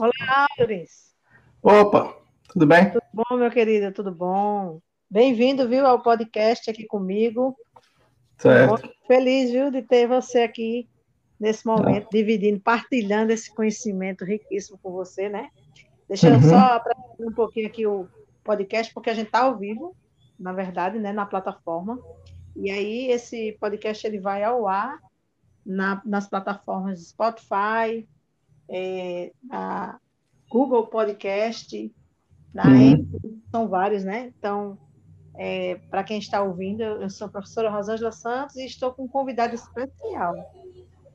Olá, Auris. Opa, tudo bem? Tudo bom, meu querido? Tudo bom? Bem-vindo, viu, ao podcast aqui comigo. Certo. Muito feliz, viu, de ter você aqui nesse momento, ah. dividindo, partilhando esse conhecimento riquíssimo com você, né? Deixa eu uhum. só apresentar um pouquinho aqui o podcast, porque a gente está ao vivo, na verdade, né, na plataforma. E aí, esse podcast ele vai ao ar na, nas plataformas Spotify, é, na Google Podcast, na uhum. são vários, né? Então, é, para quem está ouvindo, eu sou a professora Rosângela Santos e estou com um convidado especial,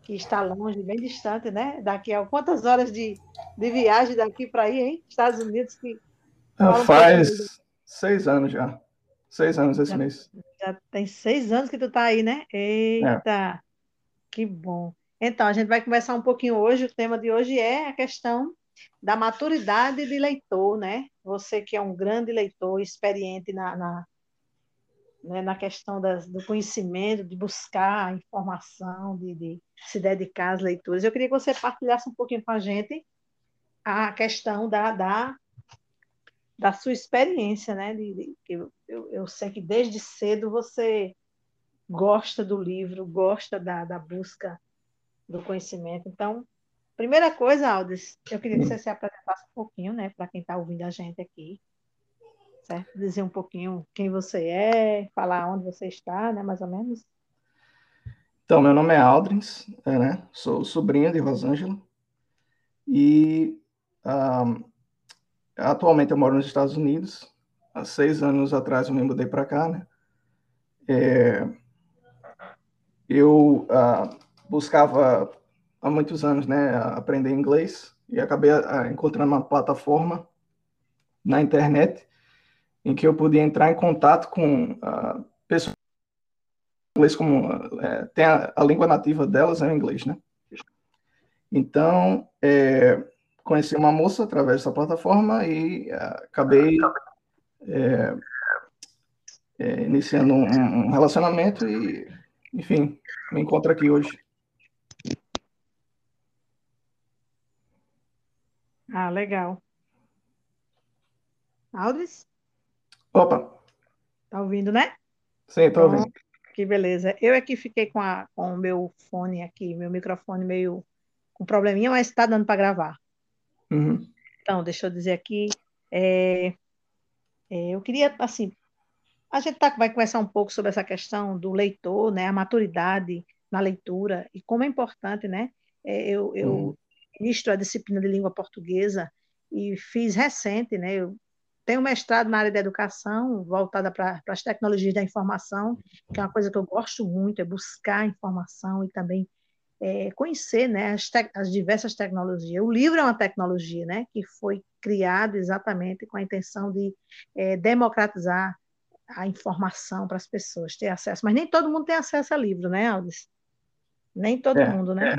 que está longe, bem distante, né? Daqui a quantas horas de, de viagem daqui para aí, hein? Estados Unidos que. Faz seis anos já. Seis anos esse já, mês. Já tem seis anos que tu está aí, né? Eita, é. que bom. Então, a gente vai conversar um pouquinho hoje. O tema de hoje é a questão da maturidade de leitor, né? Você que é um grande leitor, experiente na, na, né, na questão das, do conhecimento, de buscar informação, de, de, se dedicar às leituras. Eu queria que você partilhasse um pouquinho com a gente a questão da, da, da sua experiência, né? De, de, eu, eu, sei que desde cedo você gosta do livro, gosta da, da busca do conhecimento. Então, primeira coisa, Aldis, eu queria que você se apresentasse um pouquinho, né, para quem está ouvindo a gente aqui certo? Dizer um pouquinho quem você é, falar onde você está, né, mais ou menos. Então, meu nome é Aldrins, é, né? Sou sobrinho de Rosângela e um, atualmente eu moro nos Estados Unidos. Há seis anos atrás eu me mudei para cá, né? É, eu uh, buscava há muitos anos, né, aprender inglês e acabei uh, encontrando uma plataforma na internet em que eu podia entrar em contato com uh, pessoas inglês como uh, tem a, a, língua nativa delas é o inglês, né? Então é, conheci uma moça através dessa plataforma e uh, acabei é, é, iniciando um, um, relacionamento e, enfim, me encontro aqui hoje. Ah, legal. Aldris? Opa. Tá ouvindo, né? Sim, tô ouvindo. Que beleza. Eu é que fiquei com, a, com o meu fone aqui, meu microfone meio com probleminha, mas está dando para gravar. Uhum. Então, deixa eu dizer aqui, é, é, eu queria, assim, a gente tá, vai conversar um pouco sobre essa questão do leitor, né, a maturidade na leitura e como é importante, né? É, eu, eu uhum. Ministro a disciplina de língua portuguesa e fiz recente, né? Eu tenho mestrado na área da educação, voltada para as tecnologias da informação, que é uma coisa que eu gosto muito, é buscar informação e também é, conhecer né, as, as, diversas tecnologias. O livro é uma tecnologia né, que foi criado exatamente com a intenção de é, democratizar a informação para as pessoas, ter acesso. Mas nem todo mundo tem acesso a livro, né, Aldis? Nem todo é, mundo, né?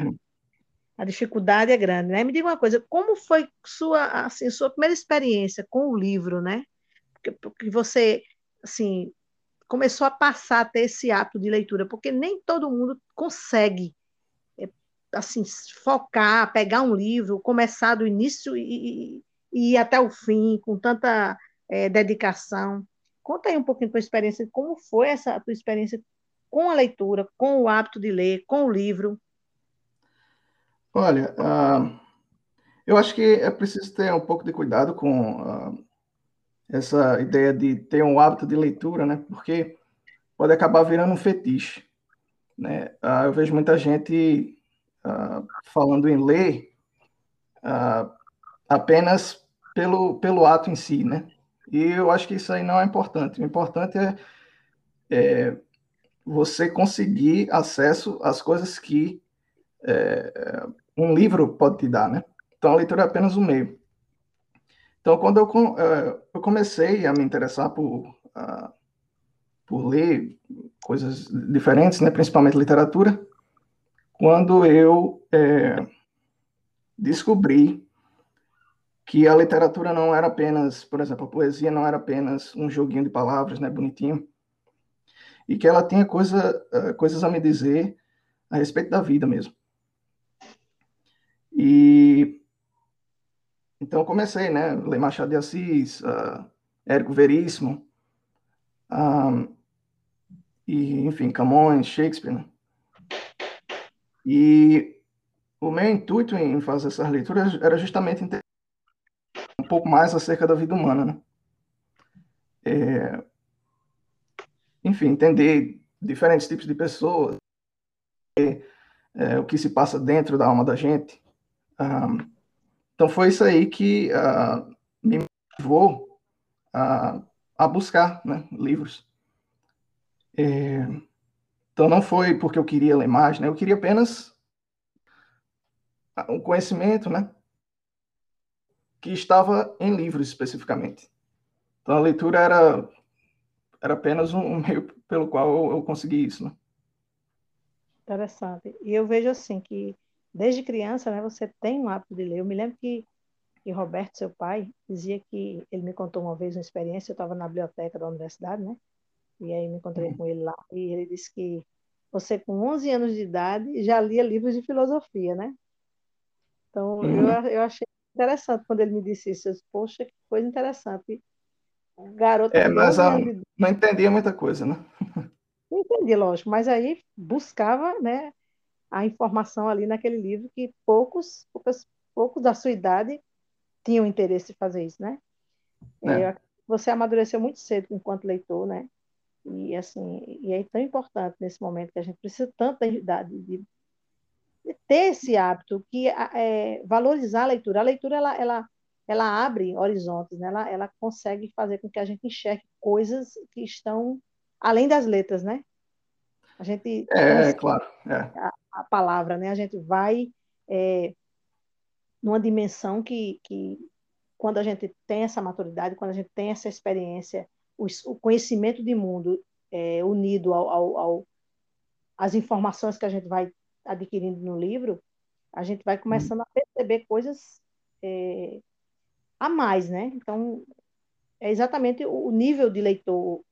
A dificuldade é grande, né? Me diga uma coisa, como foi sua, assim, sua primeira experiência com o livro, né? Porque, porque você, assim, começou a passar a ter esse hábito de leitura, porque nem todo mundo consegue, é, assim, focar, pegar um livro, começar do início e, e ir até o fim, com tanta é, dedicação. Conta aí um pouquinho a tua experiência, como foi essa tua experiência com a leitura, com o hábito de ler, com o livro. Olha, uh, eu acho que é preciso ter um pouco de cuidado com uh, essa ideia de ter um hábito de leitura, né? Porque pode acabar virando um fetiche, né? Uh, eu vejo muita gente falando em ler apenas pelo, pelo ato em si, né? E eu acho que isso aí não é importante. O importante é, é você conseguir acesso às coisas que é, um livro pode te dar, né? Então a leitura é apenas um meio. Então quando eu, é, eu comecei a me interessar por, uh, por ler coisas diferentes, né? Principalmente literatura, quando eu é, descobri que a literatura não era apenas, por exemplo, a poesia não era apenas um joguinho de palavras, né, bonitinho, e que ela tinha coisa, uh, coisas a me dizer a respeito da vida mesmo. E então comecei, né, ler Machado de Assis, uh, Érico Veríssimo, um, e, enfim, Camões, Shakespeare, né? E o meu intuito em fazer essas leituras era justamente entender um pouco mais acerca da vida humana, né? É, enfim, entender diferentes tipos de pessoas, é, o que se passa dentro da alma da gente. Um, então foi isso aí que uh, me motivou a, a buscar né, livros. É, então não foi porque eu queria ler mais, né? Eu queria apenas um conhecimento, né? Que estava em livros especificamente. Então a leitura era era apenas um meio pelo qual eu, eu consegui isso, né? Interessante. E eu vejo assim que desde criança, né, você tem um hábito de ler. Eu me lembro que, que Roberto, seu pai, dizia que ele me contou uma vez uma experiência. Eu estava na biblioteca da universidade, né? E aí me encontrei com ele lá e ele disse que você com 11 anos de idade já lia livros de filosofia, né? Então uhum. eu, eu achei interessante quando ele me disse isso. Eu disse, Poxa, que coisa interessante. Garoto é, mas a, de... não entendia muita coisa, né? Não entendi, lógico, mas aí buscava, né, a informação ali naquele livro que poucos, poucos, poucos da sua idade tinham interesse em fazer isso, né? É. É, você amadureceu muito cedo enquanto leitor, né? E assim, e é tão importante nesse momento que a gente precisa tanto da idade de, de ter esse hábito que é, valorizar a leitura. A leitura ela, ela, ela abre horizontes, né? ela, ela consegue fazer com que a gente enxergue coisas que estão além das letras, né? A gente é, é claro, é. A, palavra, né? A gente vai é, numa dimensão que, que quando a gente tem essa maturidade, quando a gente tem essa experiência o, o conhecimento de mundo é, unido ao, ao, ao, às informações que a gente vai adquirindo no livro, a gente vai começando a perceber coisas é, a mais, né? Então, é exatamente o nível de leitor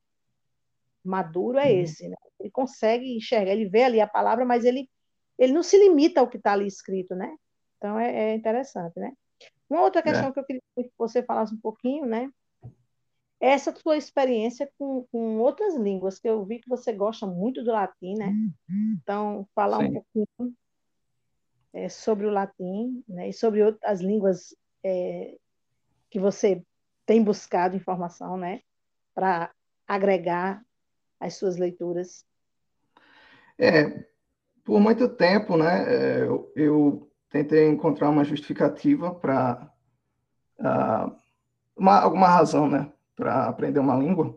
maduro é esse, né? Ele consegue enxergar, ele vê ali a palavra, mas ele, ele não se limita ao que está ali escrito, né? Então, é, é, interessante, né? Uma outra questão é. que eu queria que você falasse um pouquinho, né? essa tua experiência com, com outras línguas, que eu vi que você gosta muito do latim, né? Então, falar Sim. um pouquinho é, sobre o latim, né? E sobre outras línguas é, que você tem buscado informação, né? Para agregar as suas leituras. É, por muito tempo, né? É, eu, eu tentei encontrar uma justificativa para uh, ah, uma, alguma razão, né? para aprender uma língua,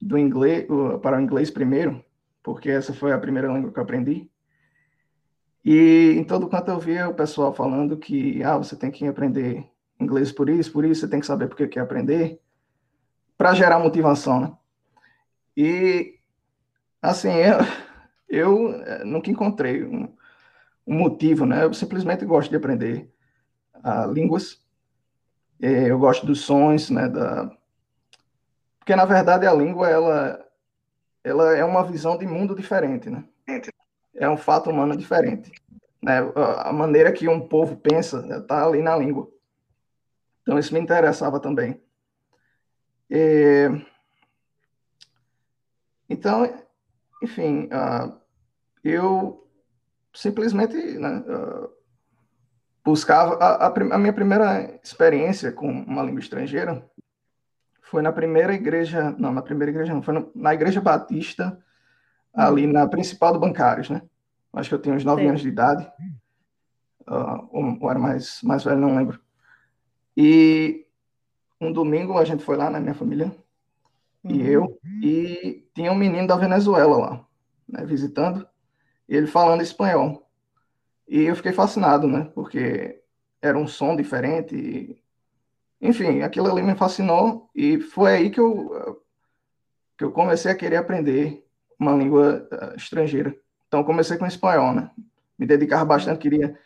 do inglês para o inglês primeiro, porque essa foi a primeira língua que eu aprendi. E em todo canto eu via o pessoal falando que ah, você tem que aprender inglês por isso, por isso, você tem que saber porque quer aprender, para gerar motivação, né? E assim, eu, eu eh, nunca encontrei um, um motivo, né? Eu simplesmente gosto de aprender uh, línguas é, eu gosto dos sons, né? Da... Porque, na verdade, a língua, ela, ela é uma visão de mundo diferente, né? É um fato humano diferente. Né? A maneira que um povo pensa está ali na língua. Então, isso me interessava também. É... Então, enfim, uh, eu simplesmente né, uh, buscava a, a, a, minha primeira experiência com uma língua estrangeira foi na primeira igreja, não, na primeira igreja não, foi no, na igreja batista, ali na principal do Bancários, né? Acho que eu tinha uns nove anos de idade, uh, ou, ou, era mais, mais velho, não lembro. E um domingo a gente foi lá, né, minha família, e uhum. eu, e tinha um menino da Venezuela lá, né, visitando, e ele falando espanhol. E eu fiquei fascinado, né? Porque era um som diferente. E... Enfim, aquilo ali me fascinou e foi aí que eu, que eu comecei a querer aprender uma língua uh, estrangeira. Então, comecei com espanhol, né? Me dedicava bastante, queria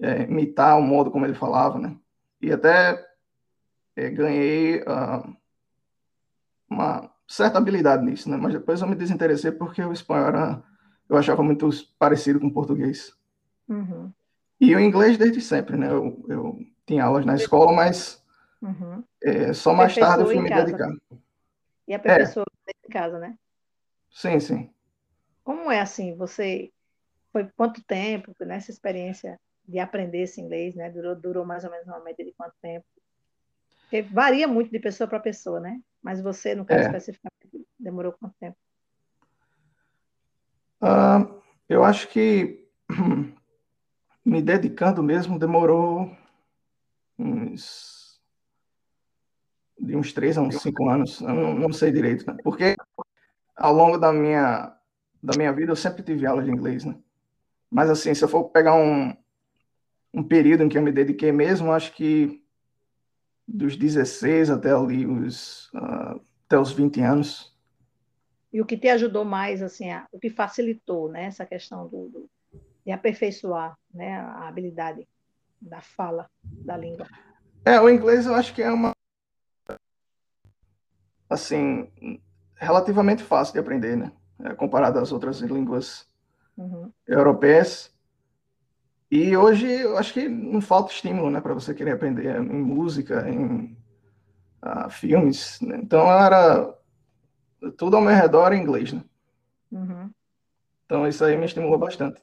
é, imitar o modo como ele falava, né? E até é, ganhei uh, uma certa habilidade nisso, né? Mas depois eu me desinteressei porque o espanhol era, eu achava muito parecido com o português. Uhum. E o inglês desde sempre, né? Eu, eu tinha aulas na escola, mas uhum. é, só mais tarde eu fui me casa. dedicar. E a professora é. em casa, né? Sim, sim. Como é assim? Você foi quanto tempo nessa experiência de aprender esse inglês, né? Durou, durou mais ou menos uma média de quanto tempo? Porque varia muito de pessoa para pessoa, né? Mas você, no caso é. especificamente, demorou quanto tempo? Uh, eu acho que me dedicando mesmo demorou uns de uns três a uns cinco anos, eu não, não sei direito, né? Porque ao longo da minha da minha vida eu sempre tive aula de inglês, né? Mas assim, se eu for pegar um, um período em que eu me dediquei mesmo, acho que dos 16 até ali os uh, até os 20 anos. E o que te ajudou mais, assim, a, o que facilitou, né, essa questão do, do, de aperfeiçoar, né, a habilidade da fala da língua? É, o inglês eu acho que é uma assim relativamente fácil de aprender, né, é, comparado às outras línguas uhum. europeias. E hoje eu acho que não falta estímulo, né, para você querer aprender em música, em uh, filmes. Né? Então era tudo ao meu redor em inglês, né? Uhum. Então isso aí me estimulou bastante.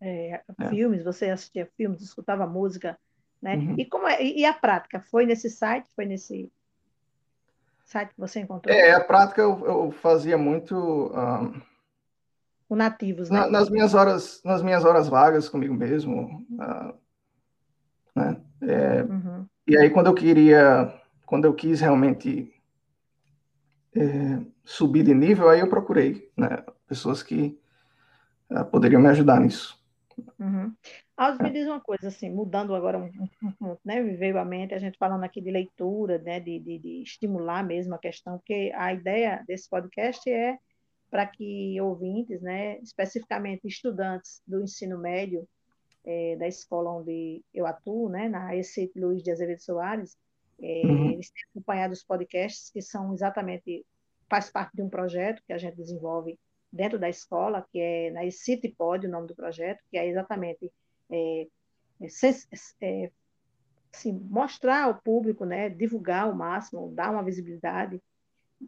É, é. filmes, você assistia filmes, escutava música, né? Uhum. E como é, e a prática? Foi nesse site? Foi nesse site que você encontrou? É, a prática eu, eu fazia muito. Um com nativos, né? nas minhas horas, nas minhas horas vagas comigo mesmo, uh, né? É, uhum. E aí quando eu queria, quando eu quis realmente é, subir de nível, aí eu procurei, né? Pessoas que uh, poderiam me ajudar nisso. Uhum. Alves, me diz uma coisa, assim, mudando agora um, ponto, né? Veio à mente, a gente falando aqui de leitura, né? De, de, de estimular mesmo a questão, porque a ideia desse podcast é para que ouvintes, né, especificamente estudantes do ensino médio é, da escola onde eu atuo, né, na ECIT Luiz de Azevedo Soares, é, uhum. eles têm acompanhado os podcasts que são exatamente, faz parte de um projeto que a gente desenvolve dentro da escola, que é na ECIT Pod, o nome do projeto, que é exatamente é, é, é, assim, mostrar ao público, né, divulgar ao máximo, dar uma visibilidade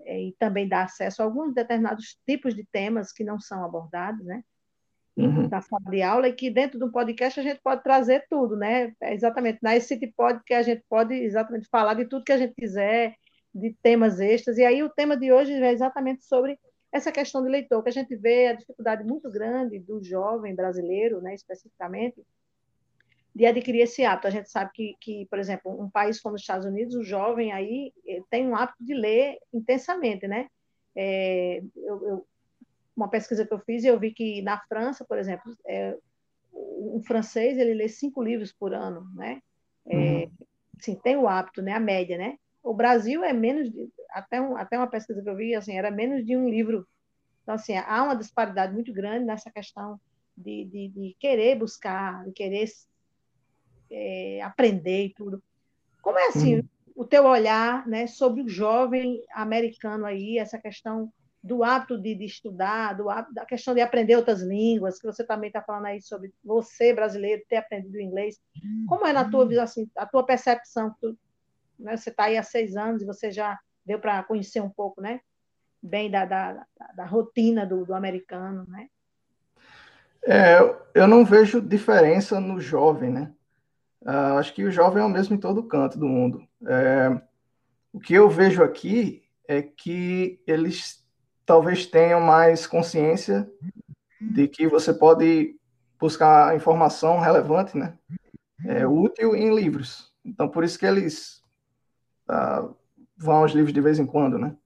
é, e também dá acesso a alguns determinados tipos de temas que não são abordados, né? Uhum. Na sala de aula, e que dentro do podcast a gente pode trazer tudo, né? É exatamente, na City Pod que a gente pode exatamente falar de tudo que a gente quiser, de temas extras, e aí o tema de hoje é exatamente sobre essa questão de leitor, que a gente vê a dificuldade muito grande do jovem brasileiro, né, especificamente, de adquirir esse hábito. A gente sabe que, que, por exemplo, um país como os Estados Unidos, o jovem aí eh, tem um hábito de ler intensamente, né? É, eu, eu, uma pesquisa que eu fiz, eu vi que na França, por exemplo, é, um francês ele lê cinco livros por ano, né? É, uhum. Sim, tem o hábito, né? A média, né? O Brasil é menos de, até, um, até uma pesquisa que eu vi, assim, era menos de um livro. Então, assim, há uma disparidade muito grande nessa questão de, de, de querer buscar, de querer é, aprender e tudo. Como é assim uhum. o teu olhar né, sobre o jovem americano aí, essa questão do hábito de, de estudar, do hábito, da questão de aprender outras línguas, que você também está falando aí sobre você, brasileiro, ter aprendido inglês. Como é na tua visão, assim, a tua percepção? Tu, né, você está aí há seis anos e você já deu para conhecer um pouco, né? Bem da, da, da, da rotina do, do americano, né? É, eu não vejo diferença no jovem, né? Uh, acho que o jovem é o mesmo em todo canto do mundo. É, o que eu vejo aqui é que eles talvez tenham mais consciência de que você pode buscar informação relevante, né? É, útil em livros. Então, por isso que eles uh, vão aos livros de vez em quando, né?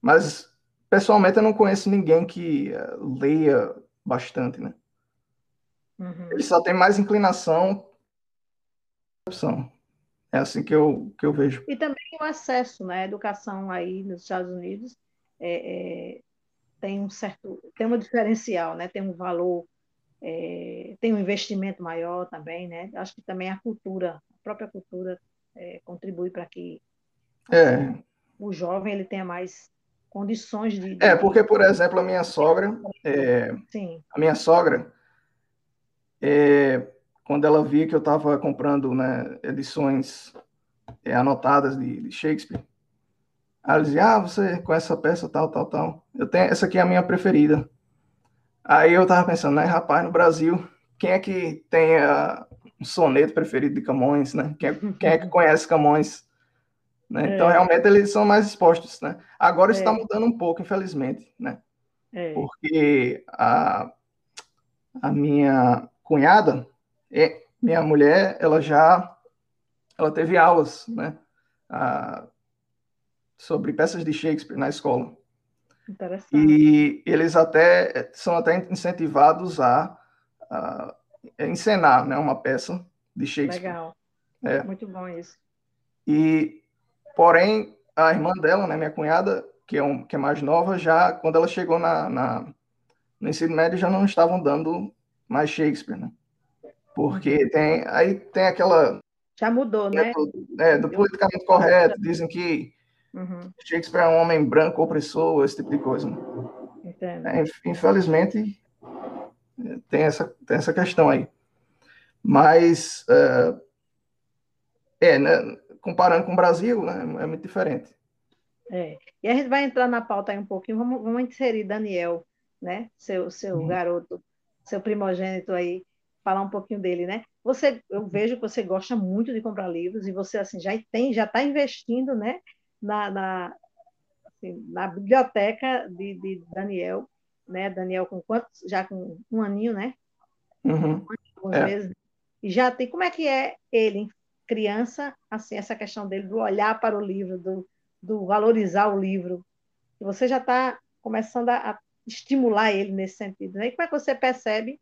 Mas, pessoalmente, eu não conheço ninguém que uh, leia bastante, né? Uhum. Eles só têm mais inclinação opção. É assim que eu, que eu vejo. E também o acesso, né? A educação aí nos Estados Unidos é, é, tem um certo, tem um diferencial, né? Tem um valor, é, tem um investimento maior também, né? Acho que também a cultura, a própria cultura é, contribui para que é. assim, o jovem ele tenha mais condições de, de... É, porque, por exemplo, a minha sogra, é, Sim. a minha sogra, é, quando ela via que eu estava comprando né, edições anotadas de, de, Shakespeare, ela dizia, ah, você conhece essa peça, tal, tal, tal. Eu tenho, essa aqui é a minha preferida. Aí eu tava pensando, né, rapaz, no Brasil, quem é que tem uh, um soneto preferido de Camões, né? Quem é, quem é que conhece Camões? Né? É. Então, realmente, eles são mais expostos, né? Agora está é. mudando um pouco, infelizmente, né? É. Porque a, a minha cunhada, é, minha mulher, ela já ela teve aulas, né? A, sobre peças de Shakespeare na escola. Interessante. E eles até são até incentivados a, a encenar, né, uma peça de Shakespeare. Legal. É. Muito bom isso. E porém a irmã dela, né, minha cunhada, que é, um, que é mais nova, já quando ela chegou na, na no ensino médio já não estavam dando mais Shakespeare, né? Porque uhum. tem aí tem aquela já mudou, né? Do, é, do politicamente correto, dizem que uhum. Shakespeare é um homem branco opressor, esse tipo de coisa. Né? É, infelizmente tem essa tem essa questão aí, mas uh, é, né? Comparando com o Brasil, né? É muito diferente. É. E a gente vai entrar na pauta aí um pouquinho. Vamos, vamos inserir Daniel, né? Seu, seu uhum. garoto, seu primogênito aí, falar um pouquinho dele, né? Você, eu vejo que você gosta muito de comprar livros e você assim já tem, já está investindo, né? Na, na, assim, na biblioteca de, de, Daniel, né? Daniel com quantos? Já com um aninho, né? Uhum. Alguns é. meses. E já tem. Como é que é ele, criança, assim, essa questão dele do olhar para o livro, do do valorizar o livro. Você já está começando a, a, estimular ele nesse sentido. Né? E como é que você percebe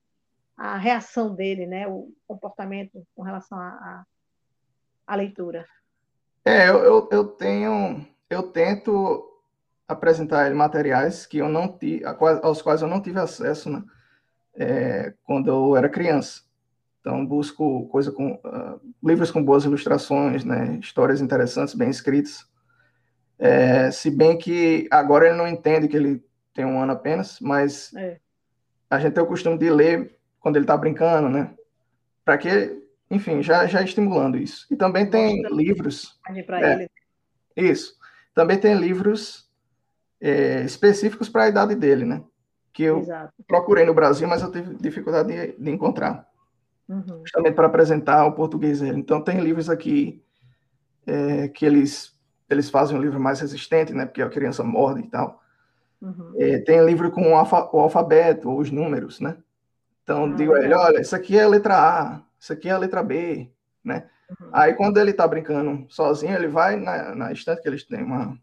a reação dele, né? o comportamento com relação à leitura? É, eu, eu, eu, tenho, eu tento apresentar ele materiais que eu não tive, aos quais eu não tive acesso, né? É, quando eu era criança. Então busco coisa com uh, livros com boas ilustrações, né? Histórias interessantes, bem escritas. É, se bem que agora ele não entende que ele tem um ano apenas, mas é. a gente tem o costume de ler quando ele está brincando, né? Para que, enfim, já, já estimulando isso. E também tem livros. É, isso. Também tem livros é, específicos para a idade dele, né? Que eu Exato. procurei no Brasil, mas eu tive dificuldade de, de encontrar. Uhum. Justamente para apresentar o português dele. Então, tem livros aqui é, que eles eles fazem um livro mais resistente, né? Porque a criança morde e tal. Uhum. É, tem livro com o, alfa, o, alfabeto, os números, né? Então, uhum. digo a ele, olha, isso aqui é a letra A, isso aqui é a letra B, né? Uhum. Aí, quando ele tá brincando sozinho, ele vai na, na estante, que eles têm uma,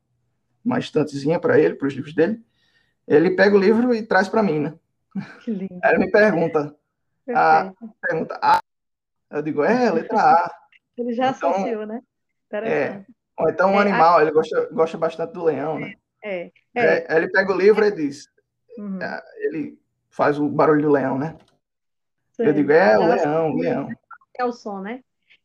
uma estantezinha para ele, para os livros dele, ele pega o livro e traz para mim, né? Que lindo. Aí ele me pergunta, a, pergunta A, eu digo, é, letra A. Ele já então, associou, né? É, ou então um é, animal, a... ele gosta, gosta bastante do leão, né? É, é. é ele pega o livro e diz. Uhum. É, ele faz o barulho do leão, né? Eu digo, é o leão, o leão. É o som, né?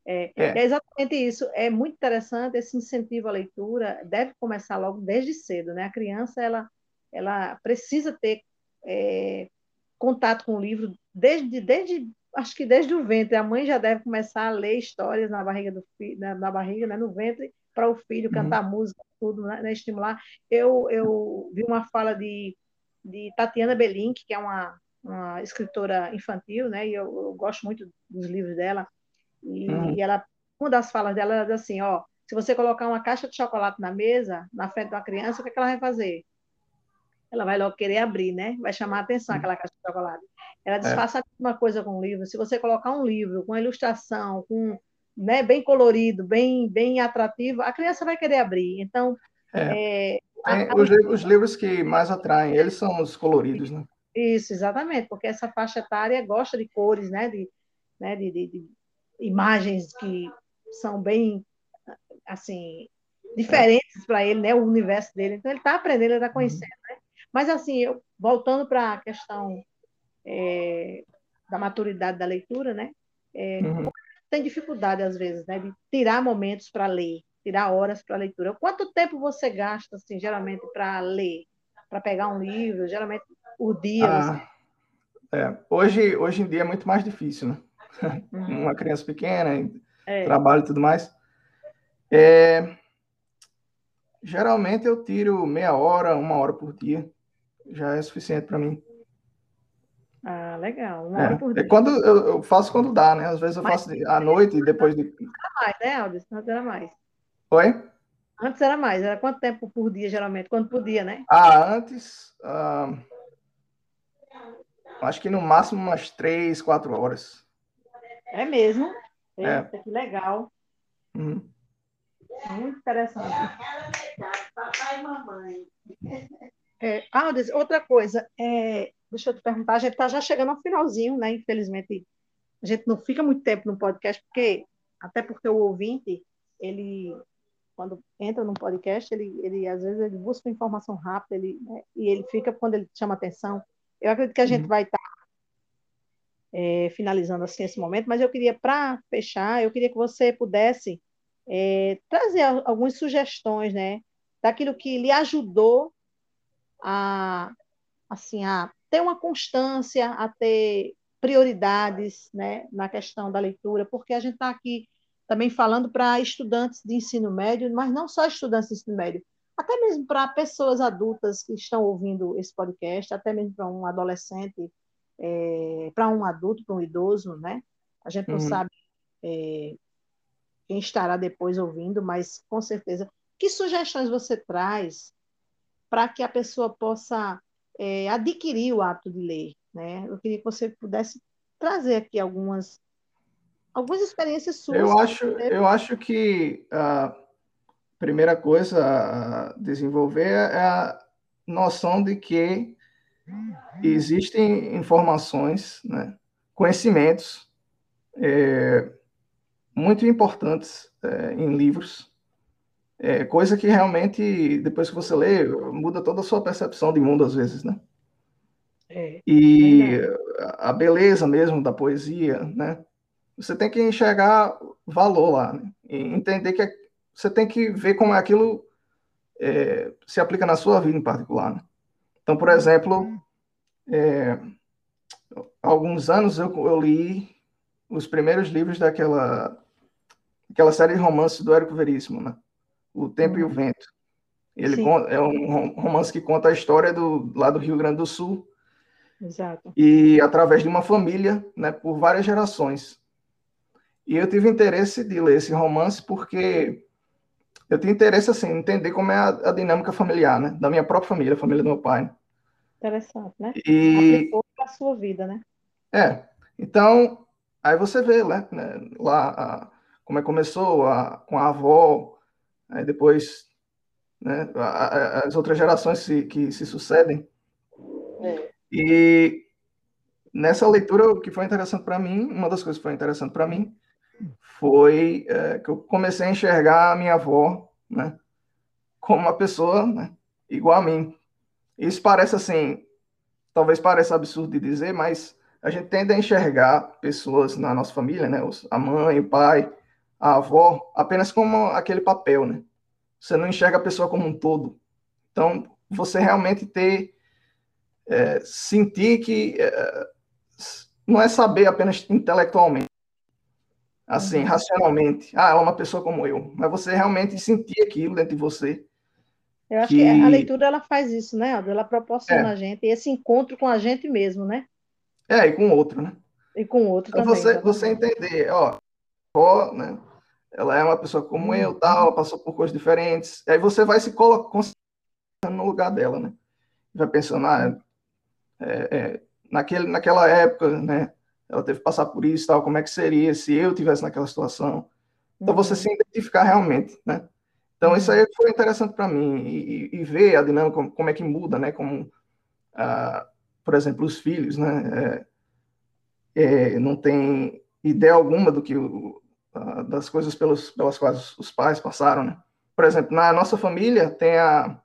É, é. é, exatamente isso. É muito interessante esse incentivo à leitura. Deve começar logo desde cedo, né? A criança ela, ela precisa ter é, contato com o livro desde, desde acho que desde o ventre. A mãe já deve começar a ler histórias na barriga do filho, na, na barriga, né? No ventre para o filho cantar uhum. música, tudo, né, né, estimular. Eu, eu vi uma fala de, de Tatiana Belink, que é uma, uma escritora infantil, né, e eu, eu gosto muito dos livros dela, e, uhum. e, ela, uma das falas dela era assim, ó, se você colocar uma caixa de chocolate na mesa, na frente de uma criança, o que, é que ela vai fazer? Ela vai logo querer abrir, né? Vai chamar a atenção uhum. aquela caixa de chocolate. Ela disfarça é. a mesma coisa com o livro. Se você colocar um livro com ilustração, com né, bem colorido, bem, bem atrativo, a criança vai querer abrir. Então, é. É, a, os, livros, os, livros, que mais atraem, eles são os coloridos, né? Isso, exatamente, porque essa faixa etária gosta de cores, né, de, né, de, de, de imagens que são bem, assim, diferentes para ele, né, o universo dele. Então, ele está aprendendo, ele está conhecendo, uhum. né? Mas, assim, eu, voltando para a questão é, da maturidade da leitura, né, é, uhum tem dificuldade, às vezes, né, de tirar momentos para ler, tirar horas para leitura. Quanto tempo você gasta, assim, geralmente, para ler, para pegar um livro? Geralmente, por dia? Ah, é. hoje, hoje em dia é muito mais difícil, né? uhum. uma criança pequena, é. trabalho e tudo mais. É, geralmente eu tiro meia hora, uma hora por dia, já é suficiente para mim. Ah, legal. Uma é, hora por dia. É quando eu, eu, faço quando dá, né? Às vezes eu Mas, faço à noite e depois de. Era mais, né, Aldo? Antes era mais. Oi? Antes era mais. Era quanto tempo por dia, geralmente? Quando podia, né? Ah, antes. Ah, acho que no máximo umas três, quatro horas. É mesmo? É. Eita, é. que legal. Uhum. Muito interessante. Papai e mamãe. É, Aldes, outra coisa, é, deixa eu te perguntar, a gente está já chegando ao finalzinho, né? Infelizmente, a gente não fica muito tempo no podcast, porque até porque o ouvinte, ele quando entra no podcast, ele, ele às vezes ele busca informação rápida, ele, né, e ele fica quando ele chama atenção. Eu acredito que a gente uhum. vai estar tá, é, finalizando assim esse momento, mas eu queria, para fechar, eu queria que você pudesse é, trazer algumas sugestões, né, daquilo que lhe ajudou a, assim, a ter uma constância, a ter prioridades, né, na questão da leitura, porque a gente está aqui também falando para estudantes de ensino médio, mas não só estudantes de ensino médio, até mesmo para pessoas adultas que estão ouvindo esse podcast, até mesmo para um adolescente, é, para um adulto, para um idoso, né? A gente não uhum. sabe é, quem estará depois ouvindo, mas com certeza. Que sugestões você traz para que a pessoa possa é, adquirir o hábito de ler? Né? Eu queria que você pudesse trazer aqui algumas algumas experiências suas. Eu acho, eu acho que a primeira coisa a desenvolver é a noção de que existem informações, né, conhecimentos é, muito importantes é, em livros, é, coisa que realmente, depois que você lê, muda toda a sua percepção de mundo às vezes, né? É, e a beleza mesmo da poesia, né? você tem que enxergar valor lá, né? Entender que é, você tem que ver como aquilo é, se aplica na sua vida em particular. Né? Então, por exemplo, é, há alguns anos eu, eu, li os primeiros livros daquela aquela série de romances do Érico Veríssimo, né? O Tempo uhum. e o Vento. Ele conta, é um romance que conta a história do lá do Rio Grande do Sul. Exato. E através de uma família, né, por várias gerações. E eu tive interesse de ler esse romance porque eu tinha interesse assim, em entender como é a, a, dinâmica familiar, né? Da minha própria família, a família do meu pai. Interessante, né? E a sua vida, né? É. Então, aí você vê, né, né lá a, como é que começou a, com a avó, aí depois né, as outras gerações se, que se sucedem. É. E nessa leitura, o que foi interessante para mim, uma das coisas que foi interessante para mim, foi é, que eu comecei a enxergar a minha avó, né, como uma pessoa né, igual a mim. Isso parece assim, talvez pareça absurdo de dizer, mas a gente tende a enxergar pessoas na nossa família, né, a mãe, o pai, a avó, apenas como aquele papel, né? Você não enxerga a pessoa como um todo. Então, você realmente ter, é, sentir que é, não é saber apenas intelectualmente, assim, uhum. racionalmente. Ah, ela é uma pessoa como eu. Mas você realmente sentir aquilo dentro de você. Eu acho que, que a leitura ela faz isso, né, Aldo? Ela proporciona é. a gente esse encontro com a gente mesmo, né? É, e com o outro, né? E com o outro então, também. Você, você entender, ó, ó, né? Ela é uma pessoa como eu, uhum. tal, ela passou por coisas diferentes. Aí você vai se colocando no lugar dela, né? Vai pensando, ah, é, é, naquele, naquela época, né? Ela teve que passar por isso, tal, como é que seria se eu tivesse naquela situação. Então uhum. você se identificar realmente, né? Então isso aí foi interessante para mim e, e, ver a dinâmica como, é que muda, né? Como, ah, por exemplo, os filhos, né? É, é, não tem ideia alguma do que o, das coisas pelos, pelas quais os pais passaram, né? Por exemplo, na nossa família tem a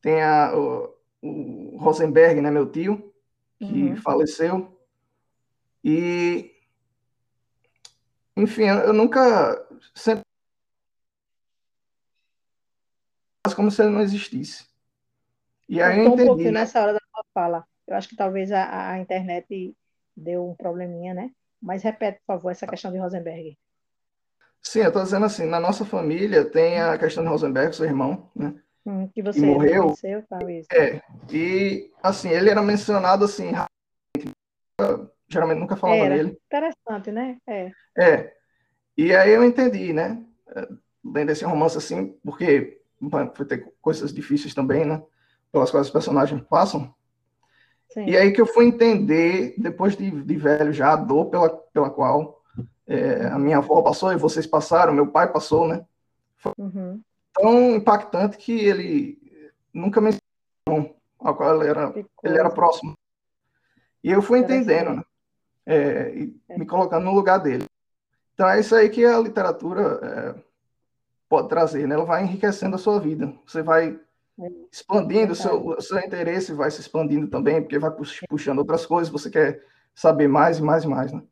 tem a o, o Rosenberg, né? Meu tio que uhum. faleceu e, enfim, eu nunca. Sempre. Como se ele não existisse. E aí eu entendi. um pouquinho nessa hora da sua fala. Eu acho que talvez a, a internet deu um probleminha, né? Mas repete, por favor, essa questão de Rosenberg. Sim, eu estou dizendo assim, na nossa família tem a questão de Rosenberg, seu irmão, né? Hum, que você que morreu. Conheceu, tal, isso. É, e assim, ele era mencionado assim, geralmente nunca falava Era. nele. Interessante, né? É. É, e aí eu entendi, né? Lendo esse romance assim, porque vai ter coisas difíceis também, né? Pelas quais os personagens passam. Sim. E aí que eu fui entender, depois de, de velho já, a dor pela, pela qual é, a minha avó passou e vocês passaram, meu pai passou, né? Uhum. Tão impactante que ele nunca mencionou ao qual ele era, ele era próximo. E eu fui entendendo, né? É, e me colocando no lugar dele. Então é isso aí que a literatura é, pode trazer, né? Ela vai enriquecendo a sua vida. Você vai É. expandindo, o seu, o seu interesse vai se expandindo também, porque vai pux- puxando outras coisas, você quer saber mais e mais e mais, né?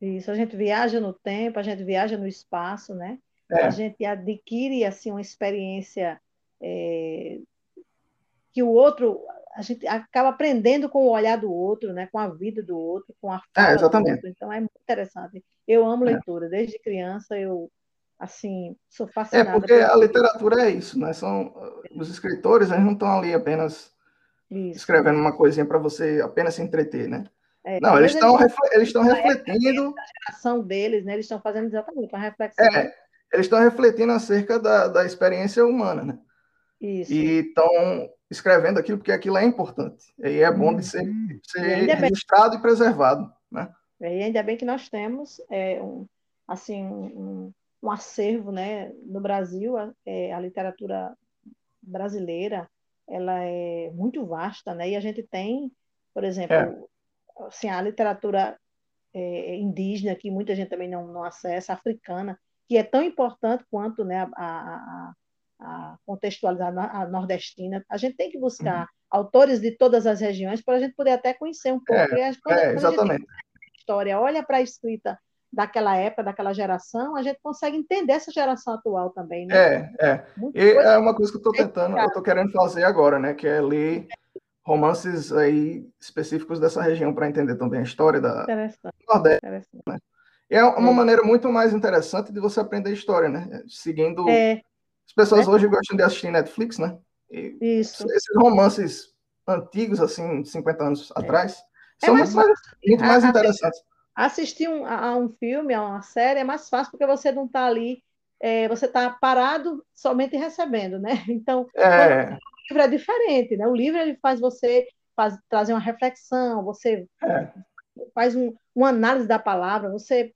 Isso, a gente viaja no tempo, a gente viaja no espaço, né? É. A gente adquire assim uma experiência é, que o outro, a gente acaba aprendendo com o olhar do outro, né? Com a vida do outro, com a fala do É, exatamente. outro. Então é muito interessante. Eu amo É. leitura, desde criança eu assim sou É, fascinada porque por a literatura é isso, né? São os escritores, eles não estão ali apenas isso. escrevendo uma coisinha para você apenas se entreter, né? É, Não, eles estão refle- eles estão refletindo, a ação deles, né? Eles estão fazendo exatamente uma reflexão. é, eles estão refletindo acerca da, da experiência humana, né? Isso. E estão escrevendo aquilo porque aquilo é importante. E é bom de ser, de ser ainda bem. registrado e preservado, né? E ainda bem que nós temos é, um, assim, um, um acervo, né? No Brasil, a, é, a literatura brasileira, ela é muito vasta, né? E a gente tem, por exemplo, É. assim, a literatura é, indígena, que muita gente também não, não acessa, africana, que é tão importante quanto, né, a, a, a- a contextualizar a nordestina. A gente tem que buscar autores de todas as regiões para a gente poder até conhecer um pouco. É, quando- É, quando a gente exatamente. história olha para a escrita daquela época, daquela geração, a gente consegue entender essa geração atual também, né? É, é. Muita E é uma coisa que eu estou tentando, eu estou querendo fazer agora, né? Que é ler romances aí específicos dessa região para entender também a história da interessante, Nordeste. interessante. E é uma É. maneira muito mais interessante de você aprender história, né? Seguindo. É, As pessoas né? hoje gostam de assistir Netflix, né? E isso. esses romances antigos, assim, 50 anos atrás, É são mais muito mais, muito mais A- interessantes. Assistir um, a a um filme, a uma série, é mais fácil porque você não está ali, é, você está parado somente recebendo, né? Então, É, o livro é diferente, né? O livro ele faz você faz- trazer uma reflexão, você É. faz um, uma análise da palavra, você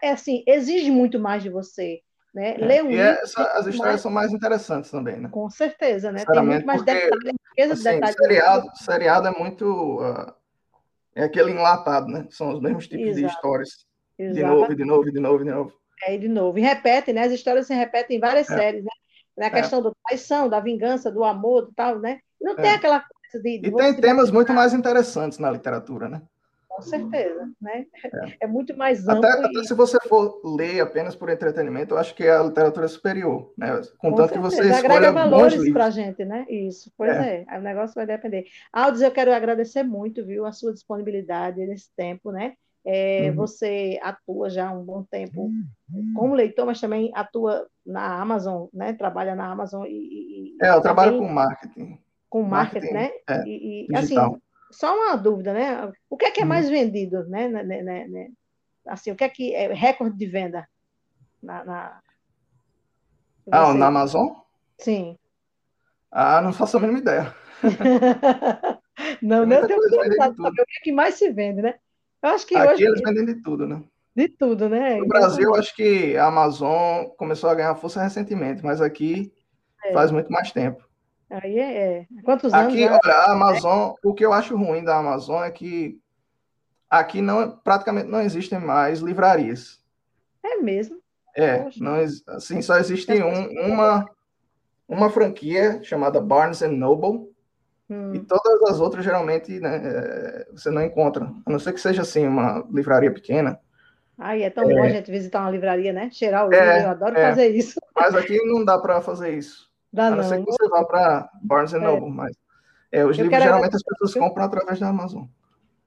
é assim, exige muito mais de você, né? é. Ler um E livro essa- as histórias são mais interessantes também, né? Com certeza, né? Tem muito mais porque, detalhes, riqueza de Assim, detalhes. seriado, seriado é muito. ah, é aquele enlatado, né? São os mesmos tipos de Exato. histórias. De Exato. novo, de novo, de novo, de novo. É, e de novo. E repete, né? As histórias se repetem em várias É. séries, né? Na É. questão da traição, da vingança, do amor, do tal, né? Não tem É. aquela coisa de, de E tem temas muito mais interessantes na literatura, né? Com certeza, né? É, muito mais amplo Até, até se você for ler apenas por entretenimento, eu acho que a literatura é superior, né? Contanto que com você certeza. escolha agrega valores para a gente, né? Isso, pois é. O negócio vai depender. Aldes, eu quero agradecer muito, viu, a sua disponibilidade nesse tempo, né? É, Uhum. Você atua já há um bom tempo como leitor, mas também atua na Amazon, né? Trabalha na Amazon e, e- É, eu trabalho com marketing com marketing, marketing, né? é, e, e, assim, só uma dúvida, né? O que é que é mais vendido, né? né, né, né? Assim, o que é que é recorde de venda na, na... Ah, na Amazon? Sim. Ah, não faço a mínima ideia. Não, né? Eu tenho curiosidade de saber o que é que mais se vende, né? Eu acho que Aqui hoje eles vendem de tudo, né? de tudo, né? No Brasil, eu acho que a Amazon começou a ganhar força recentemente, mas aqui É. faz muito mais tempo. Aí é, é. Quantos anos Aqui, já? olha, a Amazon, o que eu acho ruim da Amazon é que aqui não, praticamente não existem mais livrarias. É mesmo. É, Poxa. não, assim, só existe um- uma, uma franquia chamada Barnes Noble, Hum, e todas as outras geralmente né, é, você não encontra, a não ser que seja assim uma livraria pequena. Aí é tão bom a gente visitar uma livraria, né? Cheirar o É, livro, eu adoro é. fazer isso. Mas aqui não dá para fazer isso. Dá A não ser não. que você vá para Barnes É. Noble, mas é, os Eu livros geralmente as pessoas compram através da Amazon.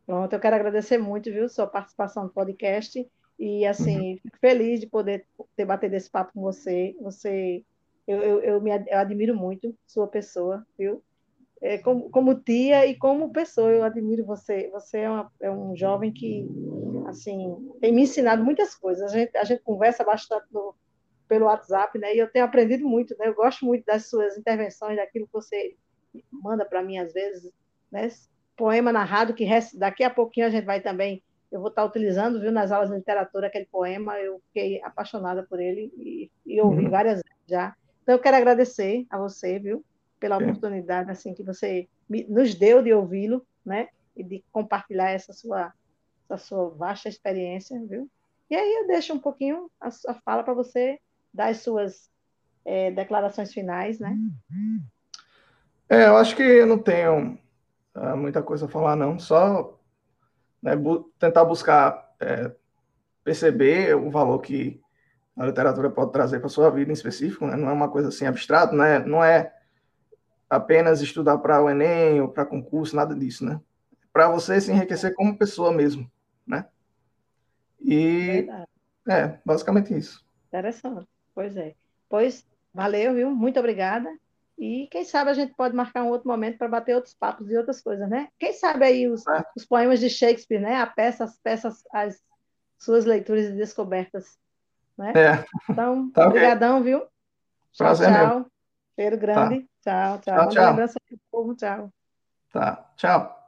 Pronto, eu quero agradecer muito, viu, sua participação no podcast e, assim, uhum. fico feliz de poder ter batido esse papo com você. Você, eu, eu, eu, me, eu admiro muito sua pessoa, viu? É, como, como tia e como pessoa, eu admiro você. Você é, uma, é um jovem que, assim, tem me ensinado muitas coisas. A gente, a gente conversa bastante no, pelo WhatsApp, né? E eu tenho aprendido muito, né? Eu gosto muito das suas intervenções, daquilo que você manda para mim às vezes, né? poema narrado, que daqui a pouquinho a gente vai também, eu vou estar utilizando, viu, nas aulas de literatura, aquele poema, eu fiquei apaixonada por ele e, e ouvi uhum. várias vezes já. Então, eu quero agradecer a você, viu, pela oportunidade, assim, que você me, nos deu de ouvi-lo, né, e de compartilhar essa sua, essa sua vasta experiência, viu. E aí eu deixo um pouquinho a, a fala para você dar as suas é, declarações finais, né. É, eu acho que eu não tenho uh, muita coisa a falar, não. Só né, bu tentar buscar é, perceber o valor que a literatura pode trazer para sua vida em específico. Né? Não é uma coisa assim abstrata, né? não é apenas estudar para o Enem ou para concurso, nada disso, né? Para você se enriquecer como pessoa mesmo, né? E Verdade. é basicamente isso. Interessante. Pois é. Pois valeu, viu? Muito obrigada. E quem sabe a gente pode marcar um outro momento para bater outros papos e outras coisas, né? Quem sabe aí os, é. os poemas de Shakespeare, né? A peça, as peças, as suas leituras e descobertas, né? É. Então, tá obrigadão, okay. viu? Tchau, Prazer tchau. Cheiro grande. Tá. Tchau, tchau. Tchau, tchau. lembrança do povo, tchau. Tá, tchau.